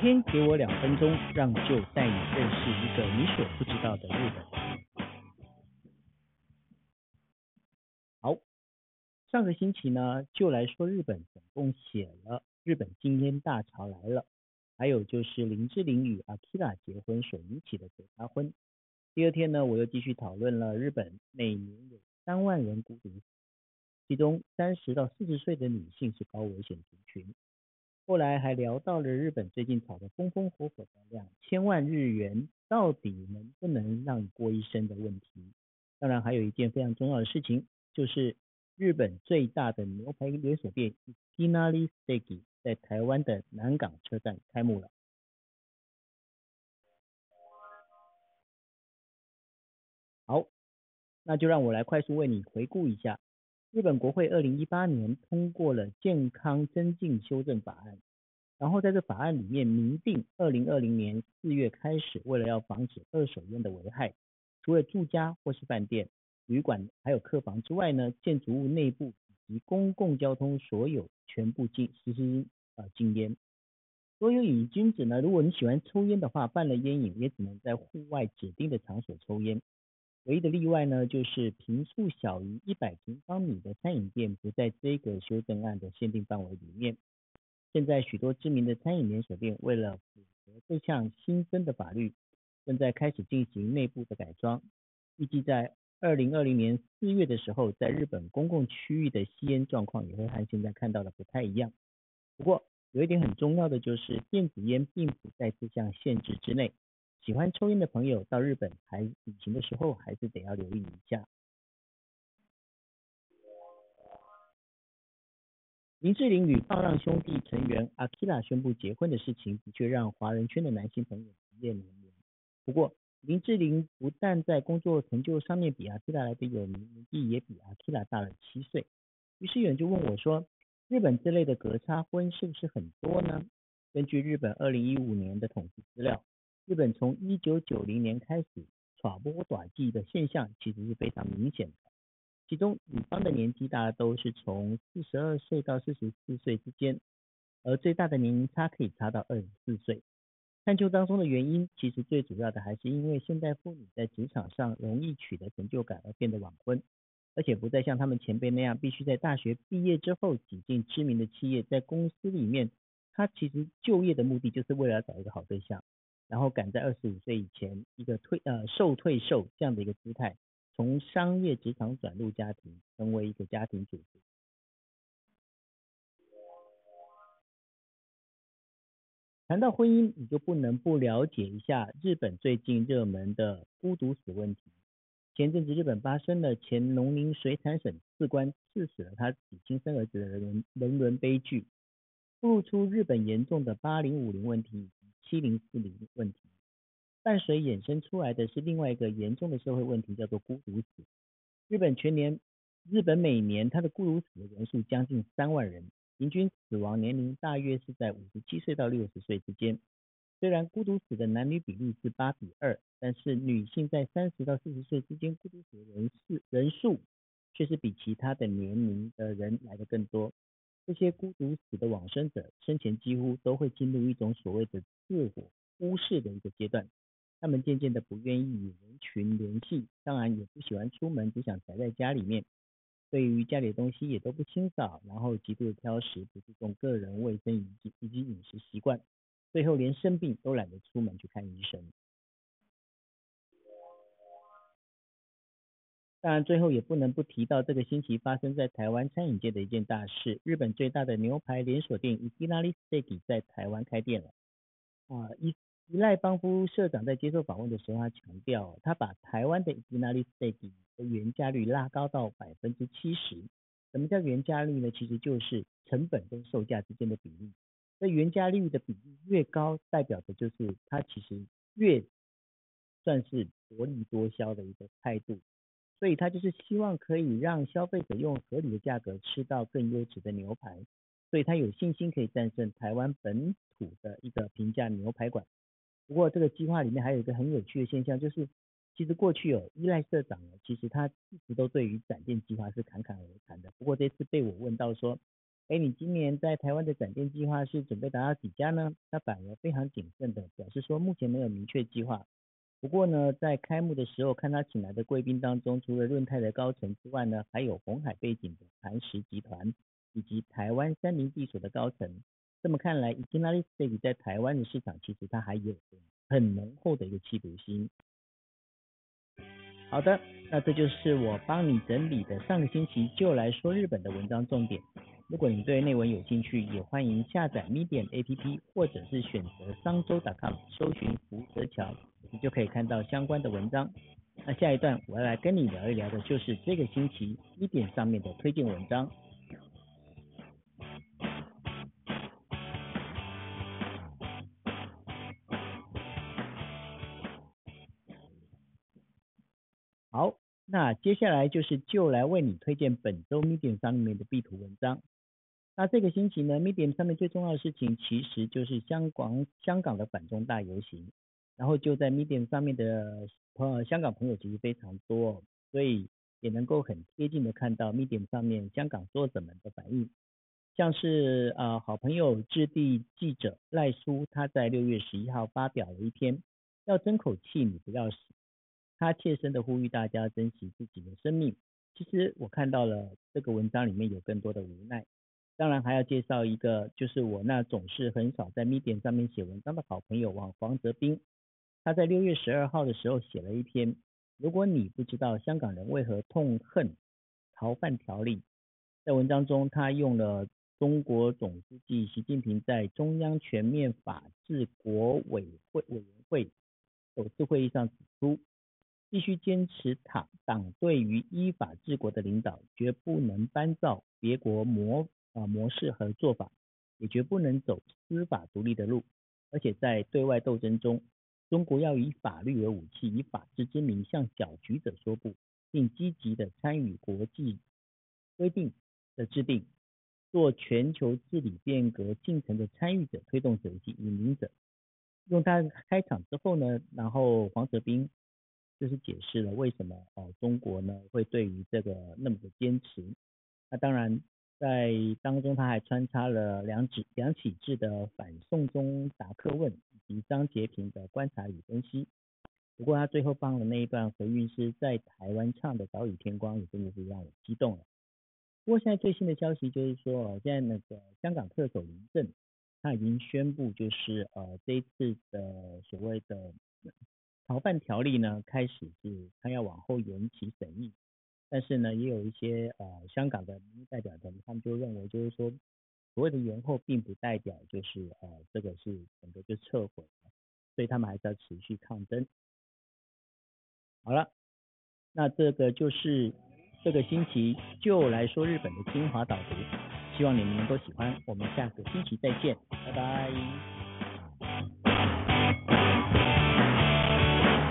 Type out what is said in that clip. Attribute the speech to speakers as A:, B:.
A: 天给我两分钟，让就带你认识一个你所不知道的日本。好，上个星期呢，就来说日本总共写了《日本禁烟大潮来了》，还有就是林志玲与阿 Kira 结婚所引起的鬼他婚。第二天呢，我又继续讨论了日本每年有三万人孤独，其中三十到四十岁的女性是高危险族群。后来还聊到了日本最近炒得风风火火的两千万日元到底能不能让你过一生的问题。当然还有一件非常重要的事情，就是日本最大的牛排连锁店 Inari Steak 在台湾的南港车站开幕了。好，那就让我来快速为你回顾一下。日本国会二零一八年通过了健康增进修正法案，然后在这法案里面明定，二零二零年四月开始，为了要防止二手烟的危害，除了住家或是饭店、旅馆还有客房之外呢，建筑物内部以及公共交通所有全部禁实施呃禁烟。所有瘾君子呢，如果你喜欢抽烟的话，办了烟瘾也只能在户外指定的场所抽烟。唯一的例外呢，就是平数小于一百平方米的餐饮店不在这个修正案的限定范围里面。现在许多知名的餐饮连锁店为了符合这项新增的法律，正在开始进行内部的改装。预计在二零二零年四月的时候，在日本公共区域的吸烟状况也会和现在看到的不太一样。不过有一点很重要的就是，电子烟并不在这项限制之内。喜欢抽烟的朋友到日本还旅行的时候，还是得要留意一下。林志玲与放浪兄弟成员阿基拉宣布结婚的事情，的确让华人圈的男性朋友一夜连连。不过，林志玲不但在工作成就上面比阿基拉来的有名，年纪也比阿基拉大了七岁。于是有人就问我说：“日本这类的隔差婚是不是很多呢？”根据日本二零一五年的统计资料。日本从一九九零年开始，传播短季的现象其实是非常明显的。其中女方的年纪大都是从四十二岁到四十四岁之间，而最大的年龄差可以差到二十四岁。探究当中的原因，其实最主要的还是因为现代妇女在职场上容易取得成就感而变得晚婚，而且不再像他们前辈那样必须在大学毕业之后挤进知名的企业，在公司里面，他其实就业的目的就是为了找一个好对象。然后赶在二十五岁以前，一个退呃受退休这样的一个姿态，从商业职场转入家庭，成为一个家庭主妇。谈到婚姻，你就不能不了解一下日本最近热门的孤独死问题。前阵子日本发生了前农林水产省次官刺死了他自己亲生儿子的人人伦悲剧，暴露出日本严重的八零五零问题。七零四零问题，伴随衍生出来的是另外一个严重的社会问题，叫做孤独死。日本全年，日本每年它的孤独死的人数将近三万人，平均死亡年龄大约是在五十七岁到六十岁之间。虽然孤独死的男女比例是八比二，但是女性在三十到四十岁之间孤独死的人数人数却是比其他的年龄的人来的更多。这些孤独死的往生者生前几乎都会进入一种所谓的自我忽视的一个阶段，他们渐渐的不愿意与人群联系，当然也不喜欢出门，只想宅在家里面。对于家里的东西也都不清扫，然后极度的挑食，不注重个人卫生以及以及饮食习惯，最后连生病都懒得出门去看医生。当然，最后也不能不提到这个星期发生在台湾餐饮界的一件大事：日本最大的牛排连锁店伊拉利 steak 在台湾开店了。啊，伊赖邦夫社长在接受访问的时候，他强调，他把台湾的伊拉利 steak 的原价率拉高到百分之七十。什么叫原价率呢？其实就是成本跟售价之间的比例。那原价率的比例越高，代表的就是它其实越算是薄利多销的一个态度。所以他就是希望可以让消费者用合理的价格吃到更优质的牛排，所以他有信心可以战胜台湾本土的一个平价牛排馆。不过这个计划里面还有一个很有趣的现象，就是其实过去有依赖社长呢，其实他一直都对于展店计划是侃侃而谈的。不过这次被我问到说，哎，你今年在台湾的展店计划是准备达到几家呢？他反而非常谨慎的表示说，目前没有明确计划。不过呢，在开幕的时候看他请来的贵宾当中，除了润泰的高层之外呢，还有红海背景的磐石集团以及台湾三明地所的高层。这么看来 i k i n a l i Steak 在台湾的市场其实它还有很浓厚的一个企图心。好的，那这就是我帮你整理的上个星期就来说日本的文章重点。如果你对内文有兴趣，也欢迎下载 Medium APP，或者是选择商周 .com 搜寻福泽桥，你就可以看到相关的文章。那下一段我要来跟你聊一聊的，就是这个星期 Medium 上面的推荐文章。那接下来就是就来为你推荐本周 Medium 上面的必读文章。那这个星期呢，Medium 上面最重要的事情其实就是香港香港的反中大游行，然后就在 Medium 上面的朋友香港朋友其实非常多，所以也能够很贴近的看到 Medium 上面香港作者们的反应，像是呃好朋友置地记者赖苏，他在六月十一号发表了一篇，要争口气你不要死，他切身的呼吁大家珍惜自己的生命。其实我看到了这个文章里面有更多的无奈。当然还要介绍一个，就是我那总是很少在 Medium 上面写文章的好朋友王黄泽斌，他在六月十二号的时候写了一篇，如果你不知道香港人为何痛恨逃犯条例，在文章中他用了中国总书记习近平在中央全面法治国委会委员会首次会议上指出，必须坚持党党对于依法治国的领导，绝不能搬照别国模。啊，模式和做法也绝不能走司法独立的路，而且在对外斗争中，中国要以法律为武器，以法治之名向搅局者说不，并积极的参与国际规定的制定，做全球治理变革进程的参与者、推动者以及引领者。用他开场之后呢，然后黄泽斌就是解释了为什么哦中国呢会对于这个那么的坚持。那当然。在当中，他还穿插了梁启梁启智的反送中答客问，以及张杰平的观察与分析。不过他最后放的那一段回韵是在台湾唱的《岛屿天光》，也真的是让我激动了。不过现在最新的消息就是说，现在那个香港特首林郑，他已经宣布，就是呃这一次的所谓的逃犯条例呢，开始是它要往后延期审议。但是呢，也有一些呃香港的民代表的，他们就认为，就是说所谓的延后，并不代表就是呃这个是整个就撤回，所以他们还是要持续抗争。好了，那这个就是这个星期就来说日本的精华导读，希望你们能够喜欢，我们下个星期再见，拜拜。